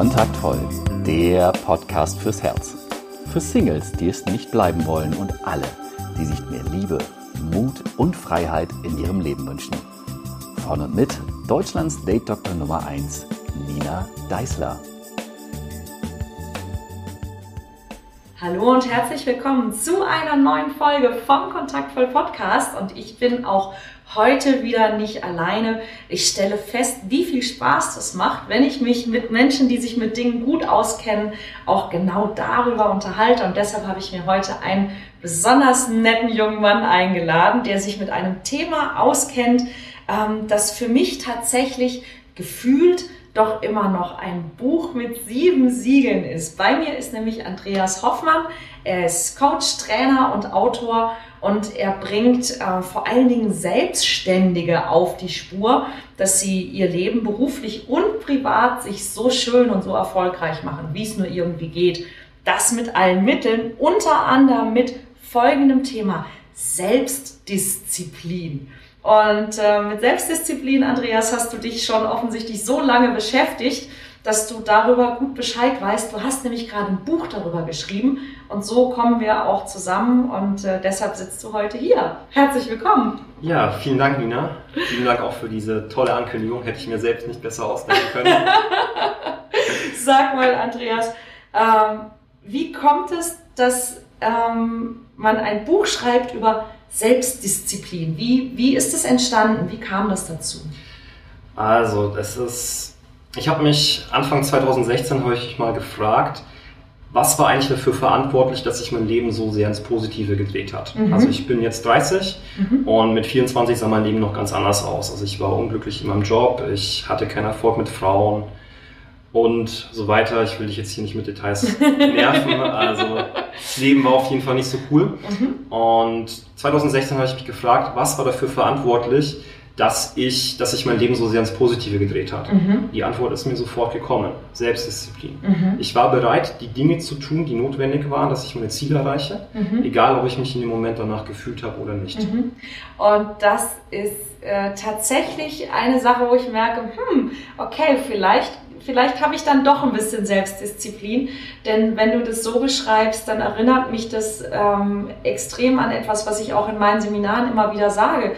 Kontaktvoll, der Podcast fürs Herz. Für Singles, die es nicht bleiben wollen und alle, die sich mehr Liebe, Mut und Freiheit in ihrem Leben wünschen. Von und mit Deutschlands Date Doktor Nummer 1, Nina Deißler. Hallo und herzlich willkommen zu einer neuen Folge vom Kontaktvoll Podcast und ich bin auch heute wieder nicht alleine. Ich stelle fest, wie viel Spaß das macht, wenn ich mich mit Menschen, die sich mit Dingen gut auskennen, auch genau darüber unterhalte. Und deshalb habe ich mir heute einen besonders netten jungen Mann eingeladen, der sich mit einem Thema auskennt, ähm, das für mich tatsächlich gefühlt doch immer noch ein Buch mit sieben Siegeln ist. Bei mir ist nämlich Andreas Hoffmann. Er ist Coach, Trainer und Autor und er bringt äh, vor allen Dingen Selbstständige auf die Spur, dass sie ihr Leben beruflich und privat sich so schön und so erfolgreich machen, wie es nur irgendwie geht. Das mit allen Mitteln, unter anderem mit folgendem Thema Selbstdisziplin. Und äh, mit Selbstdisziplin, Andreas, hast du dich schon offensichtlich so lange beschäftigt, dass du darüber gut Bescheid weißt. Du hast nämlich gerade ein Buch darüber geschrieben und so kommen wir auch zusammen und äh, deshalb sitzt du heute hier. Herzlich willkommen. Ja, vielen Dank, Nina. Vielen Dank auch für diese tolle Ankündigung. Hätte ich mir selbst nicht besser ausdenken können. Sag mal, Andreas, ähm, wie kommt es, dass ähm, man ein Buch schreibt über Selbstdisziplin? Wie, wie ist es entstanden? Wie kam das dazu? Also, das ist, ich habe mich Anfang 2016 habe ich mal gefragt, was war eigentlich dafür verantwortlich, dass sich mein Leben so sehr ins Positive gedreht hat? Mhm. Also ich bin jetzt 30 mhm. und mit 24 sah mein Leben noch ganz anders aus. Also ich war unglücklich in meinem Job, ich hatte keinen Erfolg mit Frauen und so weiter. Ich will dich jetzt hier nicht mit Details nerven. Also das Leben war auf jeden Fall nicht so cool. Mhm. Und 2016 habe ich mich gefragt, was war dafür verantwortlich, dass ich, dass sich mein Leben so sehr ins Positive gedreht hat? Mhm. Die Antwort ist mir sofort gekommen. Selbstdisziplin. Mhm. Ich war bereit, die Dinge zu tun, die notwendig waren, dass ich meine Ziele erreiche, mhm. egal ob ich mich in dem Moment danach gefühlt habe oder nicht. Mhm. Und das ist äh, tatsächlich eine Sache, wo ich merke, hm, okay, vielleicht vielleicht habe ich dann doch ein bisschen Selbstdisziplin. Denn wenn du das so beschreibst, dann erinnert mich das ähm, extrem an etwas, was ich auch in meinen Seminaren immer wieder sage.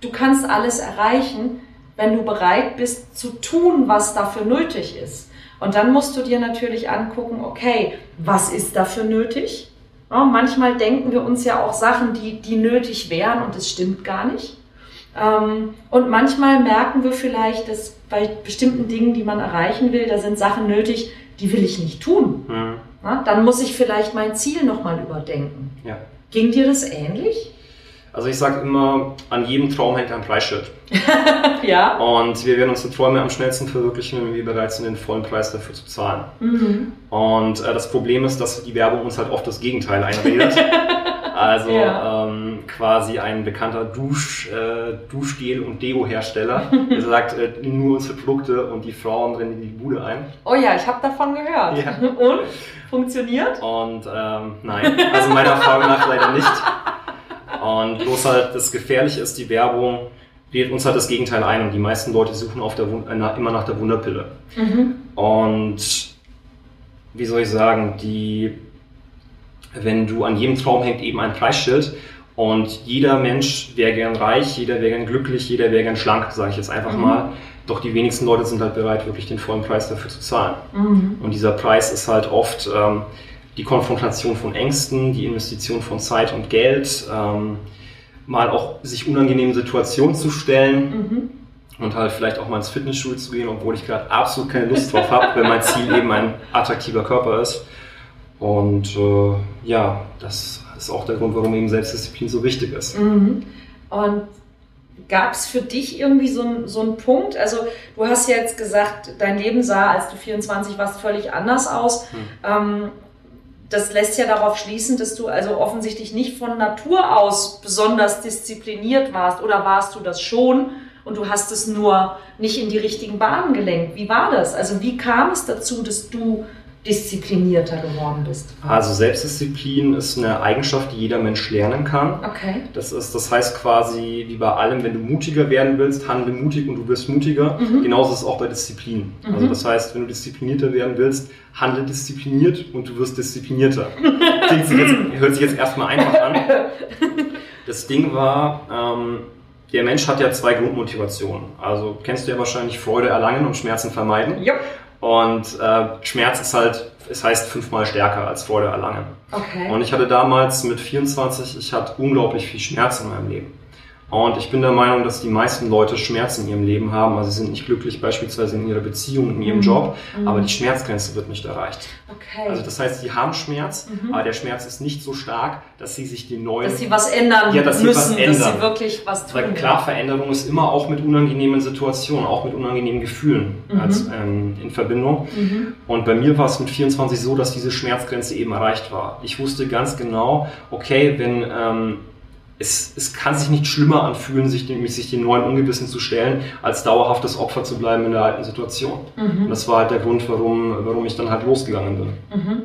Du kannst alles erreichen, wenn du bereit bist zu tun, was dafür nötig ist. Und dann musst du dir natürlich angucken, okay, was ist dafür nötig? Ja, manchmal denken wir uns ja auch Sachen, die, die nötig wären und es stimmt gar nicht. Ähm, und manchmal merken wir vielleicht, dass bei bestimmten Dingen, die man erreichen will, da sind Sachen nötig, die will ich nicht tun. Mhm. Dann muss ich vielleicht mein Ziel nochmal überdenken. Ja. Ging dir das ähnlich? Also ich sage immer, an jedem Traum hängt ein Preisschild. ja. Und wir werden unsere Träume am schnellsten verwirklichen, wenn wir bereit sind, den vollen Preis dafür zu zahlen. Mhm. Und äh, das Problem ist, dass die Werbung uns halt oft das Gegenteil einredet. Also ja. ähm, quasi ein bekannter Dusch, äh, Duschgel- und Deo-Hersteller, der sagt, äh, nur unsere Produkte und die Frauen rennen in die Bude ein. Oh ja, ich habe davon gehört. Ja. Und? Funktioniert? Und ähm, nein, also meiner Erfahrung nach leider nicht. Und bloß halt das Gefährliche ist, die Werbung redet uns halt das Gegenteil ein und die meisten Leute suchen auf der, äh, immer nach der Wunderpille. Mhm. Und wie soll ich sagen, die wenn du an jedem Traum hängt eben ein Preisschild und jeder Mensch wäre gern reich, jeder wäre gern glücklich, jeder wäre gern schlank, sage ich jetzt einfach mhm. mal. Doch die wenigsten Leute sind halt bereit, wirklich den vollen Preis dafür zu zahlen. Mhm. Und dieser Preis ist halt oft ähm, die Konfrontation von Ängsten, die Investition von Zeit und Geld, ähm, mal auch sich unangenehmen Situationen zu stellen. Mhm und halt vielleicht auch mal ins Fitnessstudio zu gehen, obwohl ich gerade absolut keine Lust drauf habe, wenn mein Ziel eben ein attraktiver Körper ist. Und äh, ja, das ist auch der Grund, warum eben Selbstdisziplin so wichtig ist. Mhm. Und gab es für dich irgendwie so, ein, so einen Punkt? Also du hast ja jetzt gesagt, dein Leben sah, als du 24 warst, völlig anders aus. Mhm. Ähm, das lässt ja darauf schließen, dass du also offensichtlich nicht von Natur aus besonders diszipliniert warst. Oder warst du das schon und du hast es nur nicht in die richtigen Bahnen gelenkt? Wie war das? Also wie kam es dazu, dass du disziplinierter geworden bist? Also Selbstdisziplin ist eine Eigenschaft, die jeder Mensch lernen kann. Okay. Das ist, das heißt quasi wie bei allem, wenn du mutiger werden willst, handle mutig und du wirst mutiger. Mhm. Genauso ist es auch bei Disziplin. Also das heißt, wenn du disziplinierter werden willst, handle diszipliniert und du wirst disziplinierter. Klingt sich jetzt, hört sich jetzt erstmal einfach an. Das Ding war, ähm, der Mensch hat ja zwei Grundmotivationen. Also kennst du ja wahrscheinlich Freude erlangen und Schmerzen vermeiden. Ja. Und äh, Schmerz ist halt, es heißt fünfmal stärker als Freude erlangen. Okay. Und ich hatte damals mit 24, ich hatte unglaublich viel Schmerz in meinem Leben. Und ich bin der Meinung, dass die meisten Leute Schmerzen in ihrem Leben haben. Also sie sind nicht glücklich beispielsweise in ihrer Beziehung, in ihrem Mhm. Job, Mhm. aber die Schmerzgrenze wird nicht erreicht. okay. Also das heißt, sie haben Schmerz, Mhm. aber der Schmerz ist nicht so stark, dass sie sich den neuen... dass sie was ändern Ja, dass sie müssen, was ändern. dass sie wirklich was tun. Weil klar, Veränderung ist immer auch mit unangenehmen Situationen, auch mit unangenehmen Gefühlen Mhm. als, ähm, in Verbindung. Mhm. Und bei mir war es mit 24 so, dass diese Schmerzgrenze eben erreicht war. Ich wusste ganz genau, okay, wenn ähm, es, es kann sich nicht schlimmer anfühlen, sich, dem, sich den neuen Ungewissen zu stellen, als dauerhaftes Opfer zu bleiben in der alten Situation. Und Mhm. das war halt der Grund, warum, warum ich dann halt losgegangen bin. Mhm.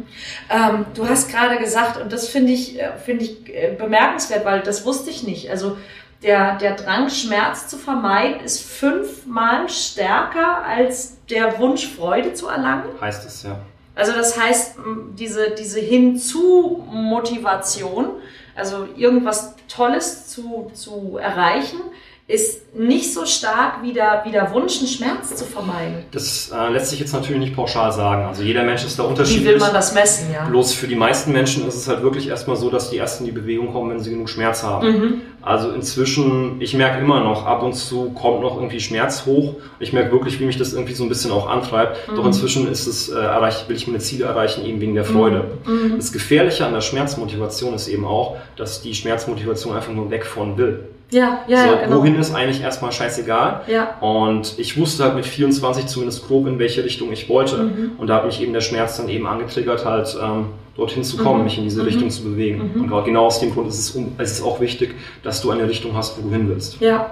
Ähm, du hast gerade gesagt, und das finde ich, äh, finde ich äh, bemerkenswert, weil das wusste ich nicht. Also der, der Drang, Schmerz zu vermeiden, ist fünfmal stärker als der Wunsch, Freude zu erlangen. Heißt es ja. Also das heißt, diese, diese Hinzu-Motivation, also irgendwas Tolles zu, zu erreichen, ist nicht so stark wie der, wie der Wunsch, einen Schmerz zu vermeiden. Das äh, lässt sich jetzt natürlich nicht pauschal sagen. Also jeder Mensch ist da Wie unterschiedlich. will man das messen, ja? Bloß für die meisten Menschen ist es halt wirklich erstmal so, dass die erst in die Bewegung kommen, wenn sie genug Schmerz haben. Mhm. Also inzwischen, ich merke immer noch, ab und zu kommt noch irgendwie Schmerz hoch. Ich merke wirklich, wie mich das irgendwie so ein bisschen auch antreibt. Doch Mhm. inzwischen ist es, äh, erreicht, will ich meine Ziele erreichen, eben wegen der Freude. Mhm. Das Gefährliche an der Schmerzmotivation ist eben auch, dass die Schmerzmotivation einfach nur weg von will. Ja, ja, so, ja, genau. Wohin ist eigentlich erstmal scheißegal. Ja. Und ich wusste halt mit 24 zumindest grob, in welche Richtung ich wollte. Mhm. Und da hat mich eben der Schmerz dann eben angetriggert, halt ähm, dorthin zu kommen, Mhm. mich in diese Mhm. Richtung zu bewegen. Mhm. Und gerade genau aus dem Grund ist es, um, es ist auch wichtig, dass du eine Richtung hast, wo du hin willst. Ja,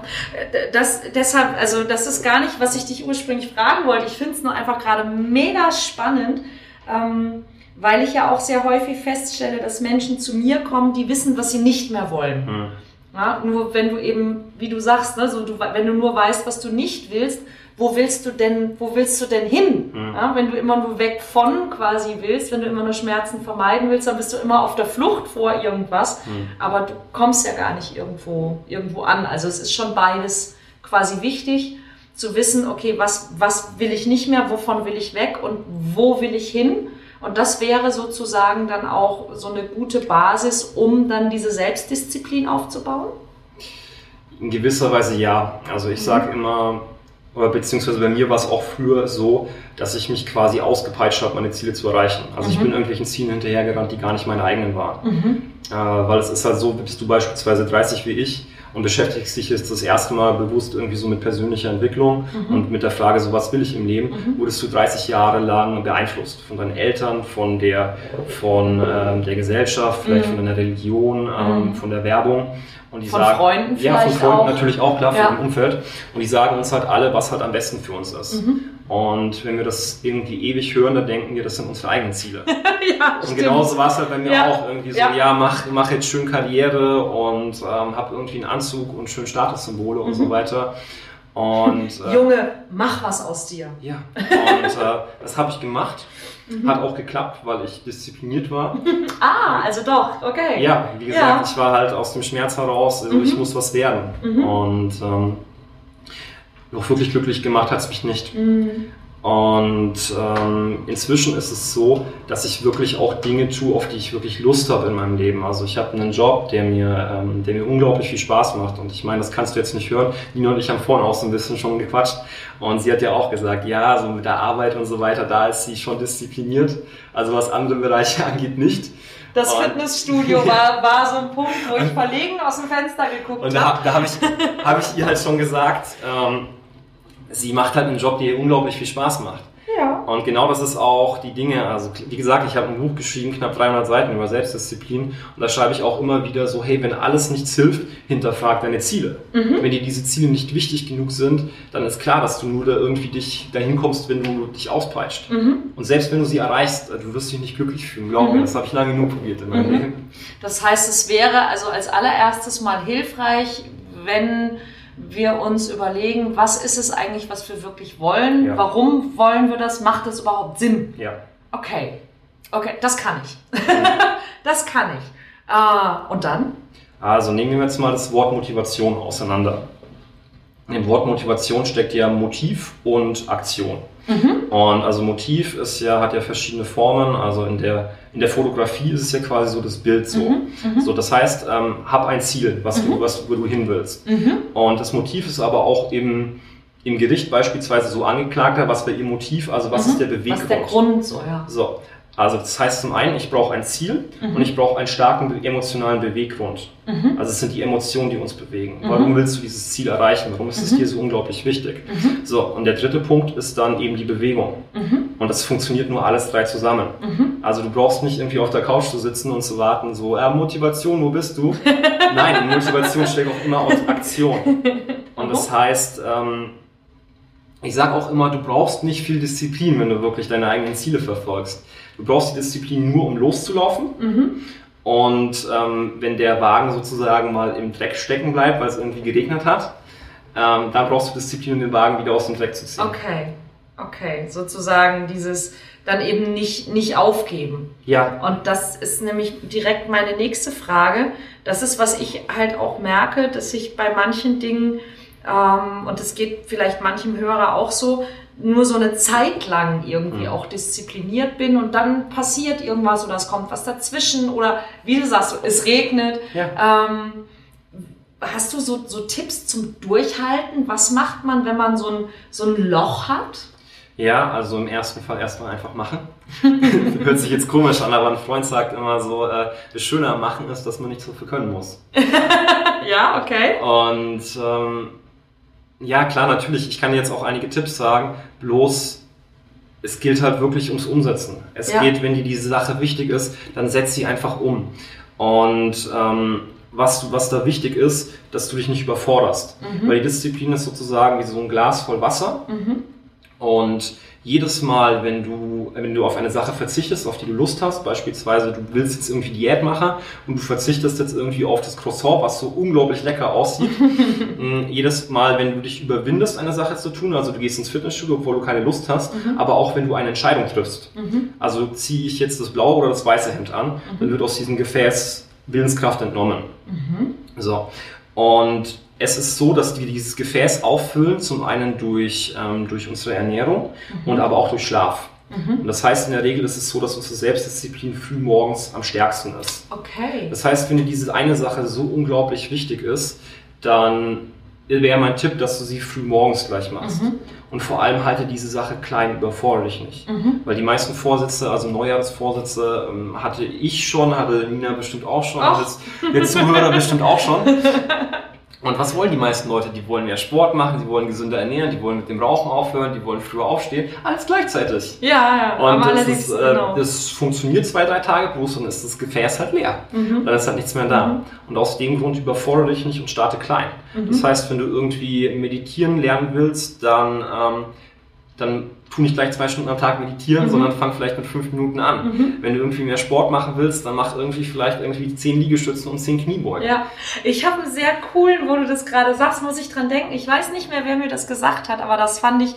das deshalb, also das ist gar nicht, was ich dich ursprünglich fragen wollte. Ich finde es nur einfach gerade mega spannend, ähm, weil ich ja auch sehr häufig feststelle, dass Menschen zu mir kommen, die wissen, was sie nicht mehr wollen. Ja, nur wenn du eben, wie du sagst, ne, so du, wenn du nur weißt, was du nicht willst, wo willst du denn, wo willst du denn hin? Mhm. Ja, wenn du immer nur weg von quasi willst, wenn du immer nur Schmerzen vermeiden willst, dann bist du immer auf der Flucht vor irgendwas, Hm. aber du kommst ja gar nicht irgendwo, irgendwo an. Also es ist schon beides quasi wichtig, zu wissen, okay, was, was will ich nicht mehr, wovon will ich weg und wo will ich hin? Und das wäre sozusagen dann auch so eine gute Basis, um dann diese Selbstdisziplin aufzubauen. In gewisser Weise ja. Also ich sage immer, oder beziehungsweise bei mir war es auch früher so, dass ich mich quasi ausgepeitscht habe, meine Ziele zu erreichen. Also ich Mhm. bin irgendwelchen Zielen hinterhergerannt, die gar nicht meine eigenen waren. Mhm. Äh, weil es ist halt so, bist du beispielsweise 30 wie ich und beschäftigst dich jetzt das erste Mal bewusst irgendwie so mit persönlicher Entwicklung Mhm. und mit der Frage, so was will ich im Leben, Mhm. wurdest du 30 Jahre lang beeinflusst von deinen Eltern, von der, von ähm, der Gesellschaft, vielleicht Mhm. von deiner Religion, ähm, Mhm. von der Werbung. Und die Von sagen, Freunden Ja, von Freunden auch. natürlich auch, klar, Ja. von dem Umfeld. Und die sagen uns halt alle, was halt am besten für uns ist. Mhm. Und wenn wir das irgendwie ewig hören, dann denken wir, das sind unsere eigenen Ziele. ja, Und stimmt. genauso war es halt bei mir Ja. auch irgendwie so, Ja. ja, mach, mach jetzt schön Karriere und ähm, hab irgendwie einen Anzug und schön Statussymbole und Mhm. so weiter. Und äh, Junge, mach was aus dir. ja, und äh, das habe ich gemacht. Mhm. Hat auch geklappt, weil ich diszipliniert war. Ah, also doch, okay. Ja, wie gesagt, Ja. ich war halt aus dem Schmerz heraus, also Mhm. ich muss was werden. Mhm. Und ähm, auch wirklich glücklich gemacht hat es mich nicht. Mhm. Und ähm, inzwischen ist es so, dass ich wirklich auch Dinge tue, auf die ich wirklich Lust habe in meinem Leben. Also ich habe einen Job, der mir, ähm, der mir unglaublich viel Spaß macht. Und ich meine, das kannst du jetzt nicht hören. Nina und ich haben vorhin auch so ein bisschen schon gequatscht. Und sie hat ja auch gesagt, ja, so mit der Arbeit und so weiter, da ist sie schon diszipliniert. Also was andere Bereiche angeht, nicht. Das Und- Fitnessstudio war, war so ein Punkt, wo ich verlegen aus dem Fenster geguckt Und da, habe. da habe ich, hab ich ihr halt schon gesagt, ähm, sie macht halt einen Job, der ihr unglaublich viel Spaß macht. Ja. Und genau das ist auch die Dinge, also wie gesagt, ich habe ein Buch geschrieben, knapp 300 Seiten über Selbstdisziplin und da schreibe ich auch immer wieder so, hey, wenn alles nichts hilft, hinterfrag deine Ziele. Mhm. Wenn dir diese Ziele nicht wichtig genug sind, dann ist klar, dass du nur da irgendwie dich dahin kommst, wenn du dich auspeitscht. Mhm. Und selbst wenn du sie erreichst, du wirst dich nicht glücklich fühlen, glaub mhm. mir, das habe ich lange genug probiert in meinem mhm. Leben. Das heißt, es wäre also als allererstes mal hilfreich, wenn wir uns überlegen, was ist es eigentlich, was wir wirklich wollen? Ja. Warum wollen wir das? Macht das überhaupt Sinn? Ja. Okay. Okay, das kann ich. das kann ich. Uh, und dann? Also nehmen wir jetzt mal das Wort Motivation auseinander. In dem Wort Motivation steckt ja Motiv und Aktion. Mhm. Und also Motiv ist ja, hat ja verschiedene Formen. Also in der, in der Fotografie ist es ja quasi so das Bild so. Mhm. mhm. So, das heißt, ähm, hab ein Ziel, was mhm. du, was, wo du hin willst. Mhm. Und das Motiv ist aber auch im, im Gericht beispielsweise so angeklagter, was bei ihr Motiv, also was ist der Beweggrund? Was ist der Grund, so, ja. So. Also das heißt zum einen, ich brauche ein Ziel mhm. und ich brauche einen starken emotionalen Beweggrund. Mhm. Also es sind die Emotionen, die uns bewegen. Mhm. Warum willst du dieses Ziel erreichen? Warum ist es mhm. dir so unglaublich wichtig? Mhm. So, und der dritte Punkt ist dann eben die Bewegung. Mhm. Und das funktioniert nur alles drei zusammen. Also du brauchst nicht irgendwie auf der Couch zu sitzen und zu warten, so, äh, Motivation, wo bist du? Nein, Motivation steckt auch immer aus Aktion. Und das heißt, ähm, ich sage auch immer, du brauchst nicht viel Disziplin, wenn du wirklich deine eigenen Ziele verfolgst. Du brauchst die Disziplin nur, um loszulaufen. Mhm. Und ähm, wenn der Wagen sozusagen mal im Dreck stecken bleibt, weil es irgendwie geregnet hat, ähm, dann brauchst du Disziplin, um den Wagen wieder aus dem Dreck zu ziehen. Okay, okay, sozusagen dieses dann eben nicht, nicht aufgeben. Ja. Und das ist nämlich direkt meine nächste Frage. Das ist, was ich halt auch merke, dass ich bei manchen Dingen, ähm, und das geht vielleicht manchem Hörer auch so, nur so eine Zeit lang irgendwie mhm. auch diszipliniert bin und dann passiert irgendwas oder es kommt was dazwischen oder wie du sagst, es regnet. Ja. Ähm, hast du so, so Tipps zum Durchhalten? Was macht man, wenn man so ein, so ein Loch hat? Ja, also im ersten Fall erstmal einfach machen. Hört sich jetzt komisch an, aber ein Freund sagt immer so, äh, das Schöne am Machen ist, dass man nicht so viel können muss. ja, okay. Und ähm, ja, klar, natürlich. Ich kann jetzt auch einige Tipps sagen. Bloß, es gilt halt wirklich ums Umsetzen. Es ja. geht, wenn dir diese Sache wichtig ist, dann setz sie einfach um. Und ähm, was, was da wichtig ist, dass du dich nicht überforderst. Mhm. Weil die Disziplin ist sozusagen wie so ein Glas voll Wasser. Mhm. Und jedes Mal, wenn du, wenn du auf eine Sache verzichtest, auf die du Lust hast, beispielsweise du willst jetzt irgendwie Diät machen und du verzichtest jetzt irgendwie auf das Croissant, was so unglaublich lecker aussieht, mm, jedes Mal, wenn du dich überwindest, eine Sache zu tun, also du gehst ins Fitnessstudio, obwohl du keine Lust hast, mhm. aber auch wenn du eine Entscheidung triffst, mhm. also ziehe ich jetzt das blaue oder das weiße Hemd an, mhm. dann wird aus diesem Gefäß Willenskraft entnommen. Mhm. So. Und es ist so, dass wir dieses Gefäß auffüllen, zum einen durch, ähm, durch unsere Ernährung mhm. und aber auch durch Schlaf. Mhm. Und das heißt, in der Regel ist es so, dass unsere Selbstdisziplin früh morgens am stärksten ist. Okay. Das heißt, wenn dir diese eine Sache so unglaublich wichtig ist, dann wäre mein Tipp, dass du sie früh morgens gleich machst. Mhm. Und vor allem halte diese Sache klein, überforderlich nicht. Mhm. Weil die meisten Vorsätze, also Neujahrsvorsätze, ähm, hatte ich schon, hatte Nina bestimmt auch schon, hat jetzt der Zuhörer bestimmt auch schon. Und was wollen die meisten Leute? Die wollen mehr Sport machen, die wollen gesünder ernähren, die wollen mit dem Rauchen aufhören, die wollen früher aufstehen. Alles gleichzeitig. Ja, ja. Und das, ist, äh, genau. das funktioniert zwei, drei Tage bloß und ist das Gefäß halt leer. Mhm. Dann ist halt nichts mehr da. Mhm. Und aus dem Grund überfordere dich nicht und starte klein. Mhm. Das heißt, wenn du irgendwie meditieren lernen willst, dann, ähm, dann tu nicht gleich zwei Stunden am Tag meditieren, mhm. sondern fang vielleicht mit fünf Minuten an. Mhm. Wenn du irgendwie mehr Sport machen willst, dann mach irgendwie vielleicht irgendwie zehn Liegestützen und zehn Kniebeugen. Ja, ich habe einen sehr coolen, wo du das gerade sagst, muss ich dran denken. Ich weiß nicht mehr, wer mir das gesagt hat, aber das fand ich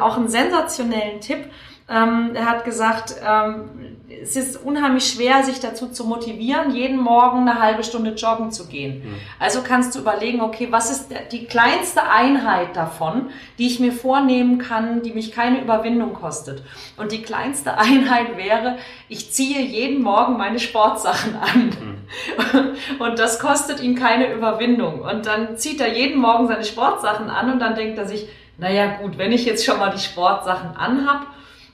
auch einen sensationellen Tipp. Ähm, er hat gesagt, ähm, es ist unheimlich schwer, sich dazu zu motivieren, jeden Morgen eine halbe Stunde joggen zu gehen. Mhm. Also kannst du überlegen, okay, was ist die kleinste Einheit davon, die ich mir vornehmen kann, die mich keine Überwindung kostet. Und die kleinste Einheit wäre, ich ziehe jeden Morgen meine Sportsachen an. Mhm. Und das kostet ihn keine Überwindung. Und dann zieht er jeden Morgen seine Sportsachen an und dann denkt er sich, naja gut, wenn ich jetzt schon mal die Sportsachen anhab,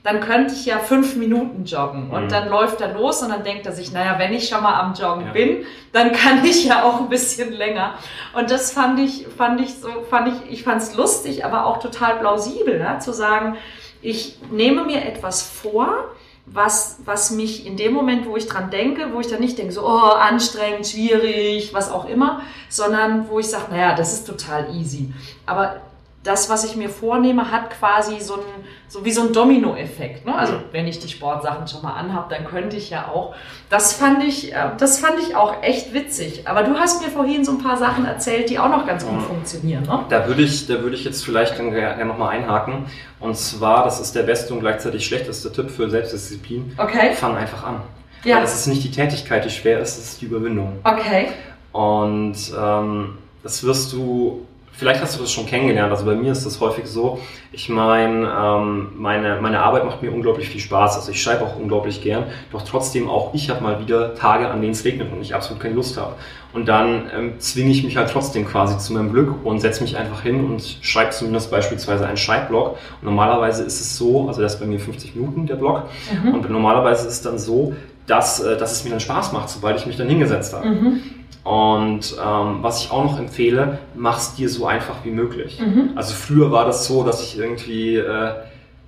dann könnte ich ja fünf Minuten joggen. Und mhm. dann läuft er los und dann denkt er sich, naja, wenn ich schon mal am Joggen ja. bin, dann kann ich ja auch ein bisschen länger. Und das fand ich, fand ich so, fand ich, ich fand es lustig, aber auch total plausibel, ne? zu sagen, ich nehme mir etwas vor, was, was mich in dem Moment, wo ich dran denke, wo ich dann nicht denke, so, oh, anstrengend, schwierig, was auch immer, sondern wo ich sage, naja, das ist total easy. Aber das, was ich mir vornehme, hat quasi so, ein, so wie so ein Domino-Effekt. Ne? Also wenn ich die Sportsachen schon mal anhab, dann könnte ich ja auch. Das fand ich, äh, das fand ich auch echt witzig. Aber du hast mir vorhin so ein paar Sachen erzählt, die auch noch ganz gut funktionieren. Ne? Da würde ich, da würde ich jetzt vielleicht dann gerne nochmal einhaken. Und zwar, das ist der beste und gleichzeitig schlechteste Tipp für Selbstdisziplin. Okay. Fang einfach an. Ja. Weil es ist nicht die Tätigkeit, die schwer ist, es ist die Überwindung. Okay. Und ähm, das wirst du vielleicht hast du das schon kennengelernt. Also bei mir ist das häufig so. Ich meine, ähm, meine, meine Arbeit macht mir unglaublich viel Spaß. Also ich schreibe auch unglaublich gern. Doch trotzdem auch ich habe mal wieder Tage, an denen es regnet und ich absolut keine Lust habe. Und dann ähm, zwinge ich mich halt trotzdem quasi zu meinem Glück und setze mich einfach hin und schreibe zumindest beispielsweise einen Schreibblock. Und normalerweise ist es so, also das ist bei mir 50 Minuten der Block. Mhm. Und normalerweise ist es dann so, dass, äh, dass es mir dann Spaß macht, sobald ich mich dann hingesetzt habe. Mhm. Und ähm, was ich auch noch empfehle, mach es dir so einfach wie möglich. Mhm. Also früher war das so, dass ich irgendwie äh,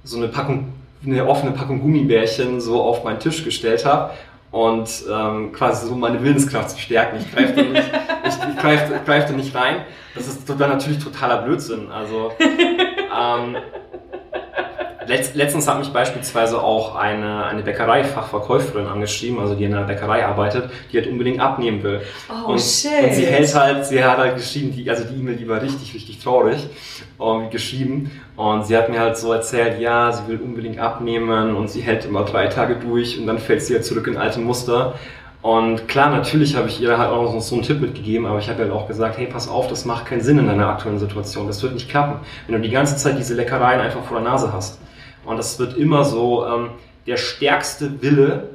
so eine Packung, eine offene Packung Gummibärchen so auf meinen Tisch gestellt habe und ähm, quasi so meine Willenskraft zu stärken. Ich greife da nicht, ich, ich greif, greif da nicht rein. Das ist dann natürlich totaler Blödsinn. Also ähm, Letzt, letztens hat mich beispielsweise auch eine, eine Bäckereifachverkäuferin angeschrieben, also die in einer Bäckerei arbeitet, die halt unbedingt abnehmen will. Oh, und, shit. und sie hält halt, sie hat halt geschrieben, die, also die E-Mail, die war richtig, richtig traurig irgendwie geschrieben. Und sie hat mir halt so erzählt, ja, sie will unbedingt abnehmen und sie hält immer drei Tage durch und dann fällt sie halt zurück in alte Muster. Und klar, natürlich habe ich ihr halt auch so einen Tipp mitgegeben, aber ich habe halt auch gesagt, hey, pass auf, das macht keinen Sinn in deiner aktuellen Situation. Das wird nicht klappen, wenn du die ganze Zeit diese Leckereien einfach vor der Nase hast. Und das wird immer so ähm, der stärkste Wille,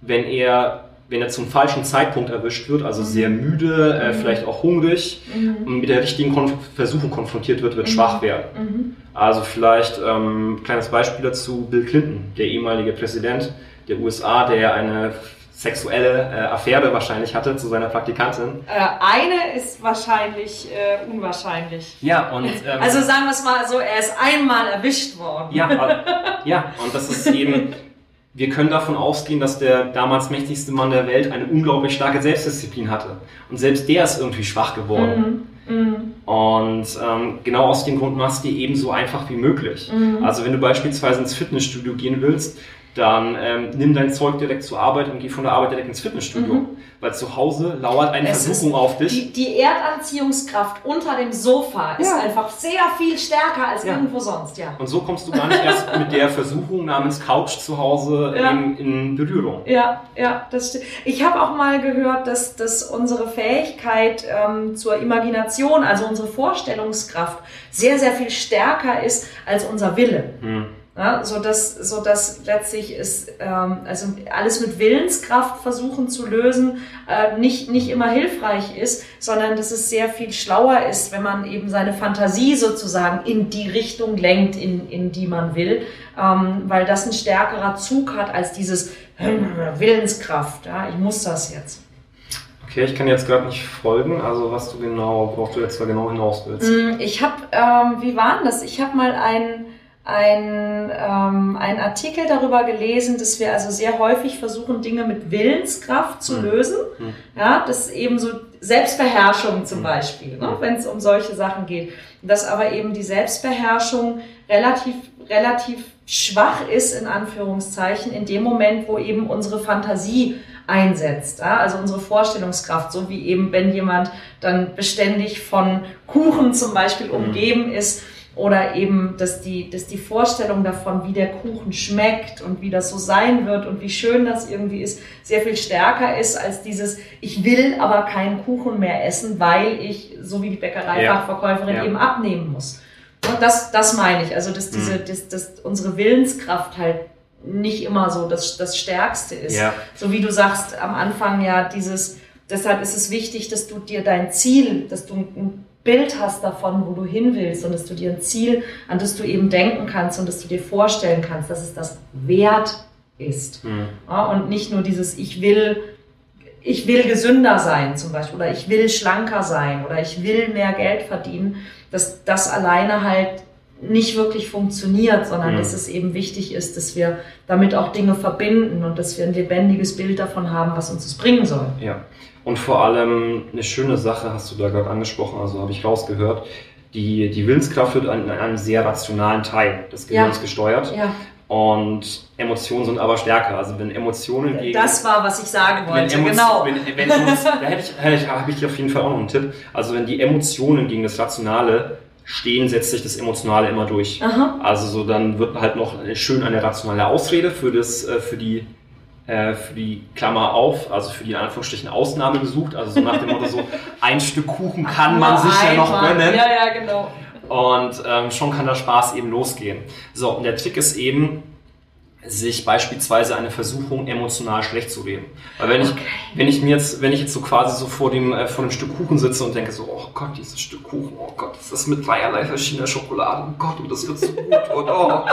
wenn er, wenn er zum falschen Zeitpunkt erwischt wird, also sehr mhm. müde, äh, mhm. vielleicht auch hungrig mhm. und mit der richtigen Kon Versuchung konfrontiert wird, wird mhm. schwach werden. Mhm. Also vielleicht ähm, kleines Beispiel dazu, Bill Clinton, der ehemalige Präsident der USA, der eine sexuelle äh, Affäre wahrscheinlich hatte zu seiner Praktikantin. Äh, eine ist wahrscheinlich äh, unwahrscheinlich. Ja, und. Ähm, also sagen wir es mal so, er ist einmal erwischt worden. Ja, ja, und das ist eben. Wir können davon ausgehen, dass der damals mächtigste Mann der Welt eine unglaublich starke Selbstdisziplin hatte. Und selbst der ist irgendwie schwach geworden. Mhm. Mhm. Und ähm, genau aus dem Grund machst du dir eben so einfach wie möglich. Mhm. Also wenn du beispielsweise ins Fitnessstudio gehen willst, dann ähm, nimm dein Zeug direkt zur Arbeit und geh von der Arbeit direkt ins Fitnessstudio. Mhm. Weil zu Hause lauert eine es Versuchung auf dich. Die, die, Erdanziehungskraft unter dem Sofa ist ja. einfach sehr viel stärker als ja. irgendwo sonst, ja. Und so kommst du gar nicht erst mit der Versuchung namens Couch zu Hause ja. in, in, Berührung. Ja, ja, das stimmt. Ich habe auch mal gehört, dass, dass unsere Fähigkeit ähm, zur Imagination, also unsere Vorstellungskraft, sehr, sehr viel stärker ist als unser Wille. Hm. Ja, so dass so dass letztlich ist ähm, also alles mit Willenskraft versuchen zu lösen äh, nicht nicht immer hilfreich ist, sondern dass es sehr viel schlauer ist, wenn man eben seine Fantasie sozusagen in die Richtung lenkt, in in die man will, ähm, weil das ein stärkerer Zug hat als dieses Willenskraft. Ja, ich muss das jetzt. Okay, ich kann jetzt gerade nicht folgen, also was du genau, worauf du jetzt da genau hinaus willst. Mm, ich habe, ähm, wie war denn das? Ich habe mal ein ein, ähm, ein Artikel darüber gelesen, dass wir also sehr häufig versuchen, Dinge mit Willenskraft zu mhm. lösen. Mhm. Ja, das eben so Selbstbeherrschung zum mhm. Beispiel, ne, wenn es um solche Sachen geht. Dass aber eben die Selbstbeherrschung relativ, relativ schwach ist, in Anführungszeichen, in dem Moment, wo eben unsere Fantasie einsetzt. Ja? Also unsere Vorstellungskraft, so wie eben, wenn jemand dann beständig von Kuchen zum Beispiel mhm. umgeben ist, oder eben, dass die, dass die Vorstellung davon, wie der Kuchen schmeckt und wie das so sein wird und wie schön das irgendwie ist, sehr viel stärker ist als dieses, ich will aber keinen Kuchen mehr essen, weil ich, so wie die Bäckereifachverkäuferin, ja. eben abnehmen muss. Und das, das meine ich. Also, dass diese, mhm. dass, dass unsere Willenskraft halt nicht immer so das, das Stärkste ist. Ja. So wie du sagst am Anfang ja dieses, deshalb ist es wichtig, dass du dir dein Ziel, dass du ein Bild hast davon, wo du hin willst und dass du dir ein Ziel, an das du eben denken kannst und dass du dir vorstellen kannst, dass es das wert ist. Mhm. Ja, und nicht nur dieses Ich will, ich will gesünder sein zum Beispiel oder ich will schlanker sein oder ich will mehr Geld verdienen, dass das alleine halt nicht wirklich funktioniert, sondern Mhm. dass es eben wichtig ist, dass wir damit auch Dinge verbinden und dass wir ein lebendiges Bild davon haben, was uns es bringen soll. Ja. Und vor allem eine schöne Sache hast du da gerade angesprochen, also habe ich rausgehört. Die, die Willenskraft wird an, an einem sehr rationalen Teil des Ja. Gehirns gesteuert Ja, und Emotionen sind aber stärker. Also wenn Emotionen gegen das war, was ich sagen wenn wollte, Emo- genau. Wenn, wenn uns, da hätte ich, hätte ich, habe ich dir auf jeden Fall auch noch einen Tipp. Also wenn die Emotionen gegen das Rationale stehen, setzt sich das Emotionale immer durch. Aha. Also so dann wird halt noch schön eine rationale Ausrede für das, äh, für die für die Klammer auf, also für die in Anführungsstrichen Ausnahme gesucht. Also so nach dem Motto so, ein Stück Kuchen kann man sich ja noch gönnen. Ja, ja, genau. Und ähm, schon kann der Spaß eben losgehen. So, und der Trick ist eben, sich beispielsweise eine Versuchung emotional schlecht zu reden. Weil wenn ich, Okay. wenn ich mir jetzt, wenn ich jetzt so quasi so vor dem, äh, vor dem Stück Kuchen sitze und denke so, oh Gott, dieses Stück Kuchen, oh Gott, das ist mit dreierlei verschiedener Schokolade, oh Gott, und das wird so gut, und oh, da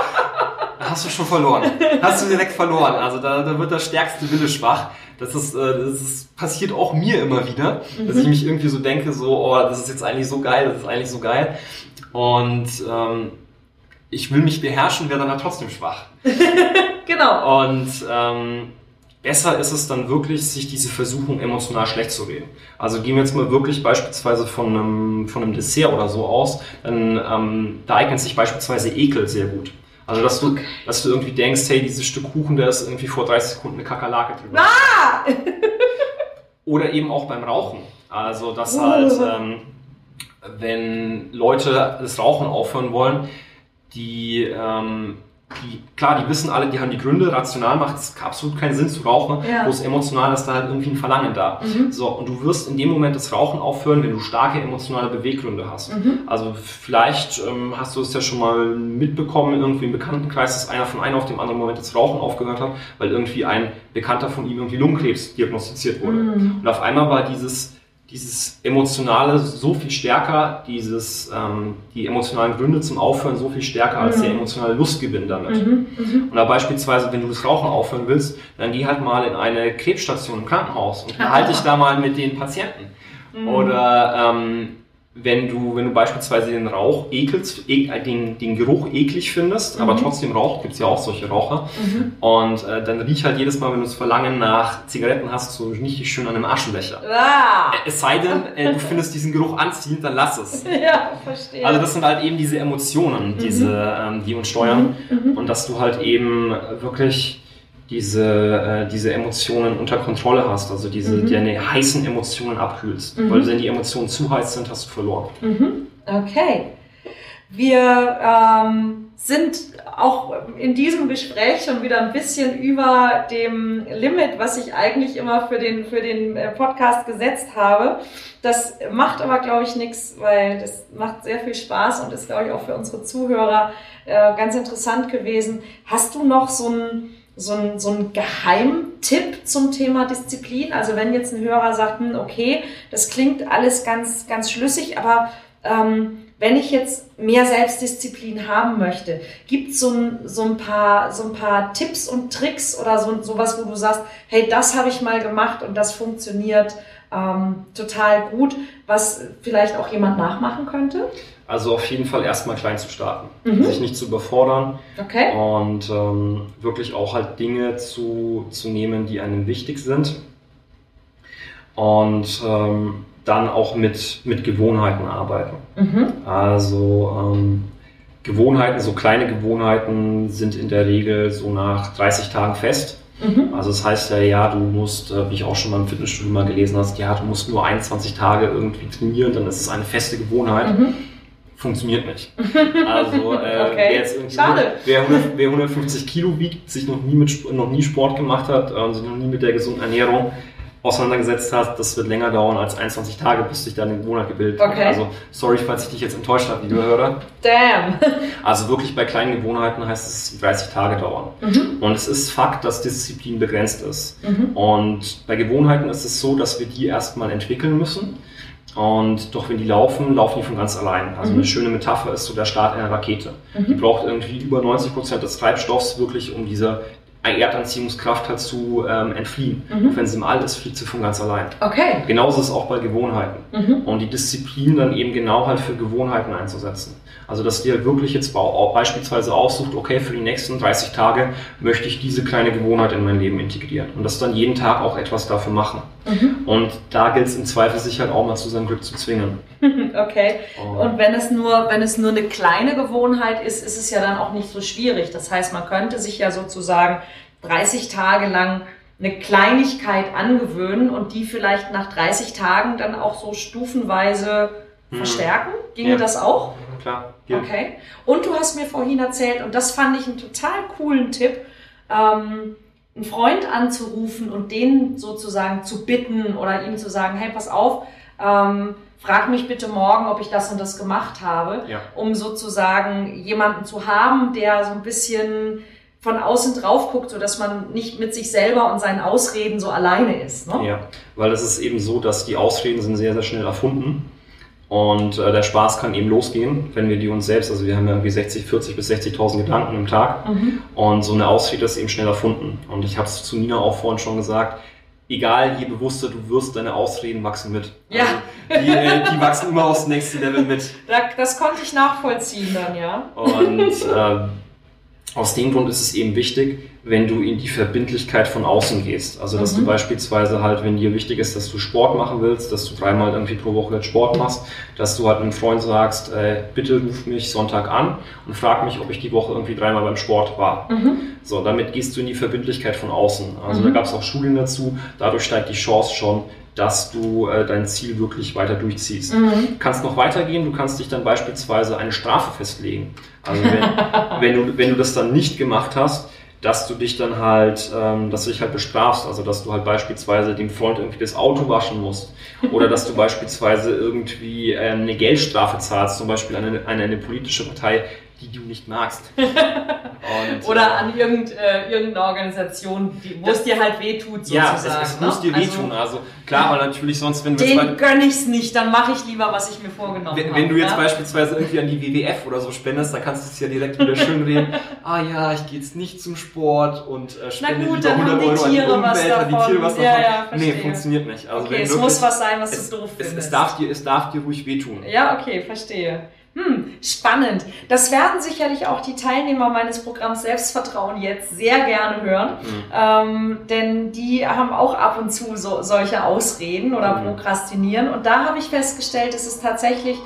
hast du schon verloren. Hast du direkt verloren. Also da, da wird der stärkste Wille schwach. Das ist, äh, das ist, passiert auch mir immer wieder, dass ich mich irgendwie so denke, so, oh, das ist jetzt eigentlich so geil, das ist eigentlich so geil. Und ähm, ich will mich beherrschen, werde dann halt trotzdem schwach. Genau. Und ähm, besser ist es dann wirklich, sich diese Versuchung emotional schlecht zu reden. Also gehen wir jetzt mal wirklich beispielsweise von einem, von einem Dessert oder so aus, dann ähm, da eignet sich beispielsweise Ekel sehr gut. Also dass du, dass du irgendwie denkst, hey, dieses Stück Kuchen, da ist irgendwie vor 30 Sekunden eine Kakerlake drüber. Ah! Oder eben auch beim Rauchen. Also dass halt, ähm, wenn Leute das Rauchen aufhören wollen, die, ähm, die, klar, die wissen alle, die haben die Gründe, rational macht es absolut keinen Sinn zu rauchen, Ja. bloß emotional ist da halt irgendwie ein Verlangen da. Mhm. So, und du wirst in dem Moment das Rauchen aufhören, wenn du starke emotionale Beweggründe hast. Mhm. Also vielleicht ähm, hast du es ja schon mal mitbekommen, irgendwie im Bekanntenkreis, dass einer von einem auf dem anderen Moment das Rauchen aufgehört hat, weil irgendwie ein Bekannter von ihm irgendwie Lungenkrebs diagnostiziert wurde. Mhm. Und auf einmal war dieses, dieses Emotionale so viel stärker, dieses, ähm, die emotionalen Gründe zum Aufhören so viel stärker als Mhm. der emotionale Lustgewinn damit. Mhm. Mhm. Und da beispielsweise, wenn du das Rauchen aufhören willst, dann geh halt mal in eine Krebsstation im Krankenhaus und unterhalte dich da mal mit den Patienten. Mhm. Oder ähm, wenn du, wenn du beispielsweise den Rauch ekelst, e den, den Geruch eklig findest, aber Mhm. trotzdem raucht, gibt's ja auch solche Raucher. Mhm. Und äh, dann riech halt jedes Mal, wenn du das Verlangen nach Zigaretten hast, so richtig schön an einem Aschenbecher. Ah! Äh, Es sei denn, äh, du findest diesen Geruch anziehend, dann lass es. Ja, verstehe. Also das sind halt eben diese Emotionen, diese, ähm, die uns steuern. Mhm. Und dass du halt eben wirklich diese, äh, diese Emotionen unter Kontrolle hast, also diese Mhm. deine heißen Emotionen abkühlst. Mhm. Weil wenn die Emotionen zu heiß sind, hast du verloren. Mhm. Okay. Wir ähm, sind auch in diesem Gespräch schon wieder ein bisschen über dem Limit, was ich eigentlich immer für den, für den äh, Podcast gesetzt habe. Das macht aber, glaube ich, nichts, weil das macht sehr viel Spaß und ist, glaube ich, auch für unsere Zuhörer äh, ganz interessant gewesen. Hast du noch so ein so ein, so ein Geheimtipp zum Thema Disziplin? Also wenn jetzt ein Hörer sagt, hm, okay, das klingt alles ganz, ganz schlüssig, aber ähm, wenn ich jetzt mehr Selbstdisziplin haben möchte, gibt so ein, so ein paar so ein paar Tipps und Tricks oder so sowas, wo du sagst, hey, das habe ich mal gemacht und das funktioniert ähm, total gut, was vielleicht auch jemand nachmachen könnte? Also auf jeden Fall erstmal klein zu starten. Mhm. Sich nicht zu überfordern Okay. und ähm, wirklich auch halt Dinge zu, zu nehmen, die einem wichtig sind. Und ähm, dann auch mit, mit Gewohnheiten arbeiten. Mhm. Also ähm, Gewohnheiten, so kleine Gewohnheiten sind in der Regel so nach 30 Tagen fest. Mhm. Also das heißt ja, ja, du musst, äh, wie ich auch schon mal im Fitnessstudio mal gelesen hast, ja, du musst nur 21 Tage irgendwie trainieren, dann ist es eine feste Gewohnheit. Mhm. Funktioniert nicht. Also äh, Okay. wer jetzt Schade. Wer, 100, wer 150 Kilo wiegt, sich noch nie mit noch nie Sport gemacht hat, äh, sich noch nie mit der gesunden Ernährung auseinandergesetzt hat, das wird länger dauern als 21 Tage, bis sich da eine Gewohnheit gebildet hat. Okay. Also sorry, falls ich dich jetzt enttäuscht habe, liebe Hörer. Damn. Also wirklich bei kleinen Gewohnheiten heißt es 30 Tage dauern. Mhm. Und es ist Fakt, dass Disziplin begrenzt ist. Mhm. Und bei Gewohnheiten ist es so, dass wir die erstmal entwickeln müssen. Und doch wenn die laufen, laufen die von ganz allein. Also Mhm. eine schöne Metapher ist so der Start einer Rakete. Die Mhm. braucht irgendwie über 90 Prozent des Treibstoffs wirklich, um dieser Erdanziehungskraft halt zu ähm, entfliehen. Mhm. Wenn sie im All ist, fliegt sie von ganz allein. Okay. Genauso ist es auch bei Gewohnheiten. Mhm. Und die Disziplin dann eben genau halt für Gewohnheiten einzusetzen. Also dass dir wirklich jetzt beispielsweise aussucht, okay, für die nächsten 30 Tage möchte ich diese kleine Gewohnheit in mein Leben integrieren und das dann jeden Tag auch etwas dafür machen. Mhm. Und da gilt es im Zweifel sich halt auch mal zu seinem Glück zu zwingen. okay. Oh. Und wenn es nur, wenn es nur eine kleine Gewohnheit ist, ist es ja dann auch nicht so schwierig. Das heißt, man könnte sich ja sozusagen 30 Tage lang eine Kleinigkeit angewöhnen und die vielleicht nach 30 Tagen dann auch so stufenweise hm. verstärken. Ginge ja. das auch? Klar. Ja. Okay. Und du hast mir vorhin erzählt, und das fand ich einen total coolen Tipp, ähm, einen Freund anzurufen und den sozusagen zu bitten oder ihm zu sagen, hey, pass auf, ähm, frag mich bitte morgen, ob ich das und das gemacht habe, ja. um sozusagen jemanden zu haben, der so ein bisschen von außen drauf guckt, sodass man nicht mit sich selber und seinen Ausreden so alleine ist. Ne? Ja, weil es ist eben so, dass die Ausreden sind sehr, sehr schnell erfunden. Und äh, der Spaß kann eben losgehen, wenn wir die uns selbst, also wir haben ja irgendwie 60, 40 bis 60.000 Gedanken im Tag mhm. und so eine Ausrede ist eben schnell erfunden. Und ich habe es zu Nina auch vorhin schon gesagt, egal, je bewusster du wirst, deine Ausreden wachsen mit. Ja. Also die, äh, die, wachsen immer aufs nächste Level mit. Das konnte ich nachvollziehen dann, ja. Und äh, aus dem Grund ist es eben wichtig, wenn du in die Verbindlichkeit von außen gehst. Also, dass mhm. du beispielsweise halt, wenn dir wichtig ist, dass du Sport machen willst, dass du dreimal irgendwie pro Woche Sport machst, dass du halt einem Freund sagst, äh, bitte ruf mich Sonntag an und frag mich, ob ich die Woche irgendwie dreimal beim Sport war. Mhm. So, damit gehst du in die Verbindlichkeit von außen. Also, mhm. da gab es auch Studien dazu. Dadurch steigt die Chance schon, dass du äh, dein Ziel wirklich weiter durchziehst. Mhm. Du kannst noch weitergehen, du kannst dich dann beispielsweise eine Strafe festlegen. Also wenn, wenn, du, wenn du das dann nicht gemacht hast, dass du dich dann halt, ähm, dass du dich halt bestrafst, also dass du halt beispielsweise dem Freund irgendwie das Auto waschen musst. Oder dass du beispielsweise irgendwie ähm, eine Geldstrafe zahlst, zum Beispiel an eine, an eine politische Partei, die du nicht magst. Oder äh, an irgend, äh, irgendeine Organisation, wo es dir halt wehtut, sozusagen. Ja, es, es muss dir ne? wehtun. Also, also klar, weil natürlich sonst, wenn du Den jetzt gönn ich's nicht, dann mache ich lieber, was ich mir vorgenommen habe. Wenn du jetzt ja? beispielsweise irgendwie an die WWF oder so spendest, dann kannst du es ja direkt wieder schön reden. ah ja, ich gehe jetzt nicht zum Sport und äh, spende gut, lieber 100 Euro an die Umwelt, an die Tiere was davon. Ja, ja, nee, funktioniert nicht. Also okay, es wirklich, muss was sein, was es, du doof findest. Es, es, darf dir, es darf dir ruhig wehtun. Ja, okay, verstehe. Hm, spannend. Das werden sicherlich auch die Teilnehmer meines Programms Selbstvertrauen jetzt sehr gerne hören, mhm. ähm, denn die haben auch ab und zu so, solche Ausreden oder mhm. prokrastinieren. Und da habe ich festgestellt, dass es tatsächlich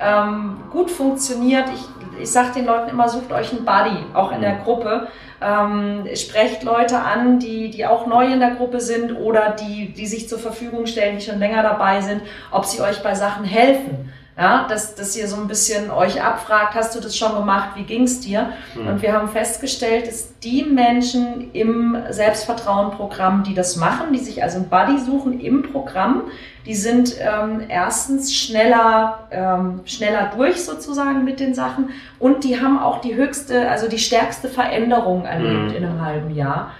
ähm, gut funktioniert. Ich, ich sage den Leuten immer, sucht euch einen Buddy, auch in mhm. der Gruppe. Ähm, sprecht Leute an, die, die auch neu in der Gruppe sind oder die, die sich zur Verfügung stellen, die schon länger dabei sind, ob sie euch bei Sachen helfen. Ja, dass, dass ihr so ein bisschen euch abfragt, hast du das schon gemacht, wie ging es dir? Mhm. Und wir haben festgestellt, dass die Menschen im Selbstvertrauen-Programm, die das machen, die sich also ein Buddy suchen im Programm, die sind ähm, erstens schneller, ähm, schneller durch sozusagen mit den Sachen und die haben auch die höchste, also die stärkste Veränderung erlebt mhm. in einem halben Jahr.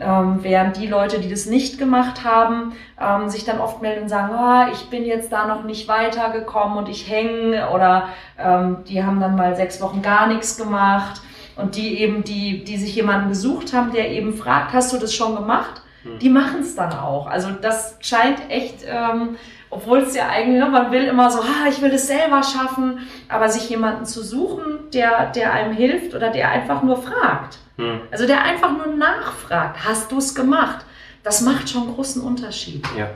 Ähm, während die Leute, die das nicht gemacht haben, ähm, sich dann oft melden und sagen, oh, ich bin jetzt da noch nicht weitergekommen und ich hänge oder ähm, die haben dann mal sechs Wochen gar nichts gemacht und die eben, die, die sich jemanden gesucht haben, der eben fragt, hast du das schon gemacht? Hm. Die machen es dann auch. Also das scheint echt, ähm, obwohl es ja eigentlich, ne, man will immer so, ah, ich will es selber schaffen, aber sich jemanden zu suchen, der, der einem hilft oder der einfach nur fragt hm. Also der einfach nur nachfragt, hast du es gemacht? Das macht schon einen großen Unterschied. Ja.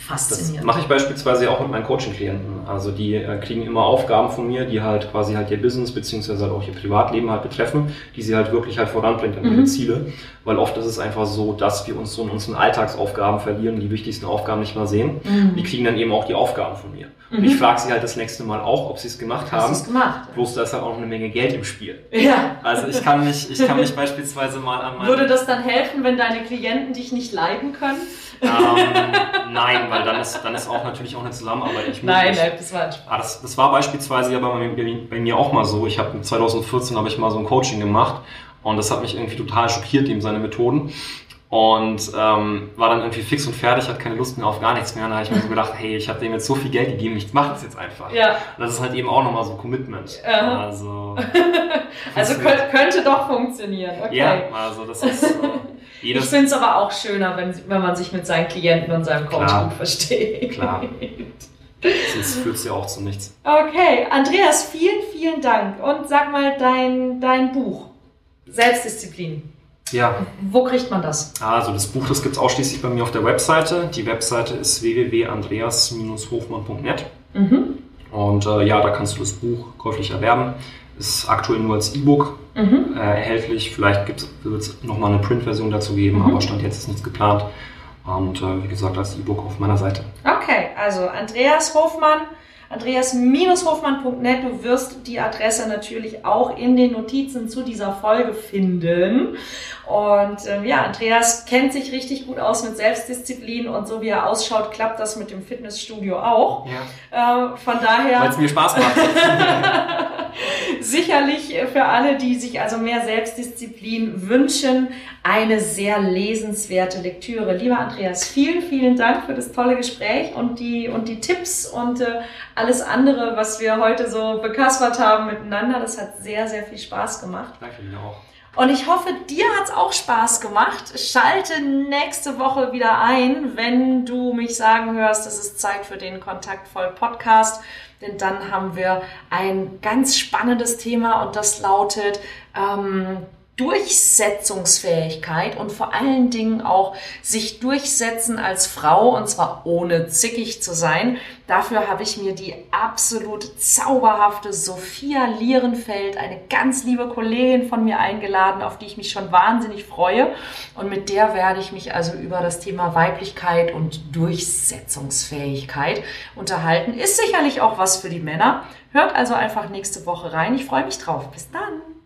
Faszinierend. Das mache ich beispielsweise auch mit meinen Coaching-Klienten. Also die äh, kriegen immer Aufgaben von mir, die halt quasi halt ihr Business beziehungsweise halt auch ihr Privatleben halt betreffen, die sie halt wirklich halt voranbringen an ihre mhm. Ziele. Weil oft ist es einfach so, dass wir uns so in unseren Alltagsaufgaben verlieren, die wichtigsten Aufgaben nicht mal sehen. Mhm. Die kriegen dann eben auch die Aufgaben von mir. Und ich mhm. frage sie halt das nächste Mal auch, ob sie es gemacht haben. Hast gemacht? Bloß da ist halt auch eine Menge Geld im Spiel. Ja. Also ich kann mich, ich kann mich beispielsweise mal an meinen... Würde das dann helfen, wenn deine Klienten dich nicht leiden können? Ähm, nein, weil dann ist, dann ist auch natürlich auch eine Zusammenarbeit möglich. Nein, nein, das war ein ah, das, das war beispielsweise ja bei, bei mir auch mal so. Ich habe 2014 habe ich mal so ein Coaching gemacht und das hat mich irgendwie total schockiert, eben seine Methoden und ähm, war dann irgendwie fix und fertig, hat keine Lust mehr auf gar nichts mehr. Und da habe ich mir so gedacht, hey, ich habe dem jetzt so viel Geld gegeben, ich mache das jetzt einfach. Ja. Und das ist halt eben auch nochmal so Commitment. Ja. Also, also könnte, könnte doch funktionieren. Okay. Ja, also das ist. Äh, jedes ich finde es aber auch schöner, wenn, wenn man sich mit seinen Klienten und seinem Coach gut versteht. Klar. Sonst führt es ja auch zu nichts. Okay, Andreas, vielen, vielen Dank. Und sag mal dein, dein Buch, Selbstdisziplin. Ja. Wo kriegt man das? Also das Buch, das gibt es ausschließlich bei mir auf der Webseite. Die Webseite ist www.andreas-hofmann.net. Mhm. Und äh, ja, da kannst du das Buch käuflich erwerben. Ist aktuell nur als E-Book Mhm. äh, erhältlich. Vielleicht wird es nochmal eine Print-Version dazu geben, Mhm. aber Stand jetzt ist nichts geplant. Und äh, wie gesagt, als E-Book auf meiner Seite. Okay, also Andreas Hofmann, andreas-hofmann.net. Du wirst die Adresse natürlich auch in den Notizen zu dieser Folge finden. Und ähm, ja, Andreas kennt sich richtig gut aus mit Selbstdisziplin und so wie er ausschaut, klappt das mit dem Fitnessstudio auch. Ja. Äh, von daher. Weil es mir Spaß macht. Sicherlich für alle, die sich also mehr Selbstdisziplin wünschen, eine sehr lesenswerte Lektüre. Lieber Andreas, vielen, vielen Dank für das tolle Gespräch und die, und die Tipps und äh, alles andere, was wir heute so bekaspert haben miteinander. Das hat sehr, sehr viel Spaß gemacht. Danke mir auch. Und ich hoffe, dir hat's auch Spaß gemacht. Schalte nächste Woche wieder ein, wenn du mich sagen hörst, es ist Zeit für den Kontaktvoll Podcast. Denn dann haben wir ein ganz spannendes Thema und das lautet ähm, Durchsetzungsfähigkeit und vor allen Dingen auch sich durchsetzen als Frau und zwar ohne zickig zu sein. Dafür habe ich mir die absolut zauberhafte Sophia Lierenfeld, eine ganz liebe Kollegin von mir eingeladen, auf die ich mich schon wahnsinnig freue. Und mit der werde ich mich also über das Thema Weiblichkeit und Durchsetzungsfähigkeit unterhalten. Ist sicherlich auch was für die Männer. Hört also einfach nächste Woche rein. Ich freue mich drauf. Bis dann.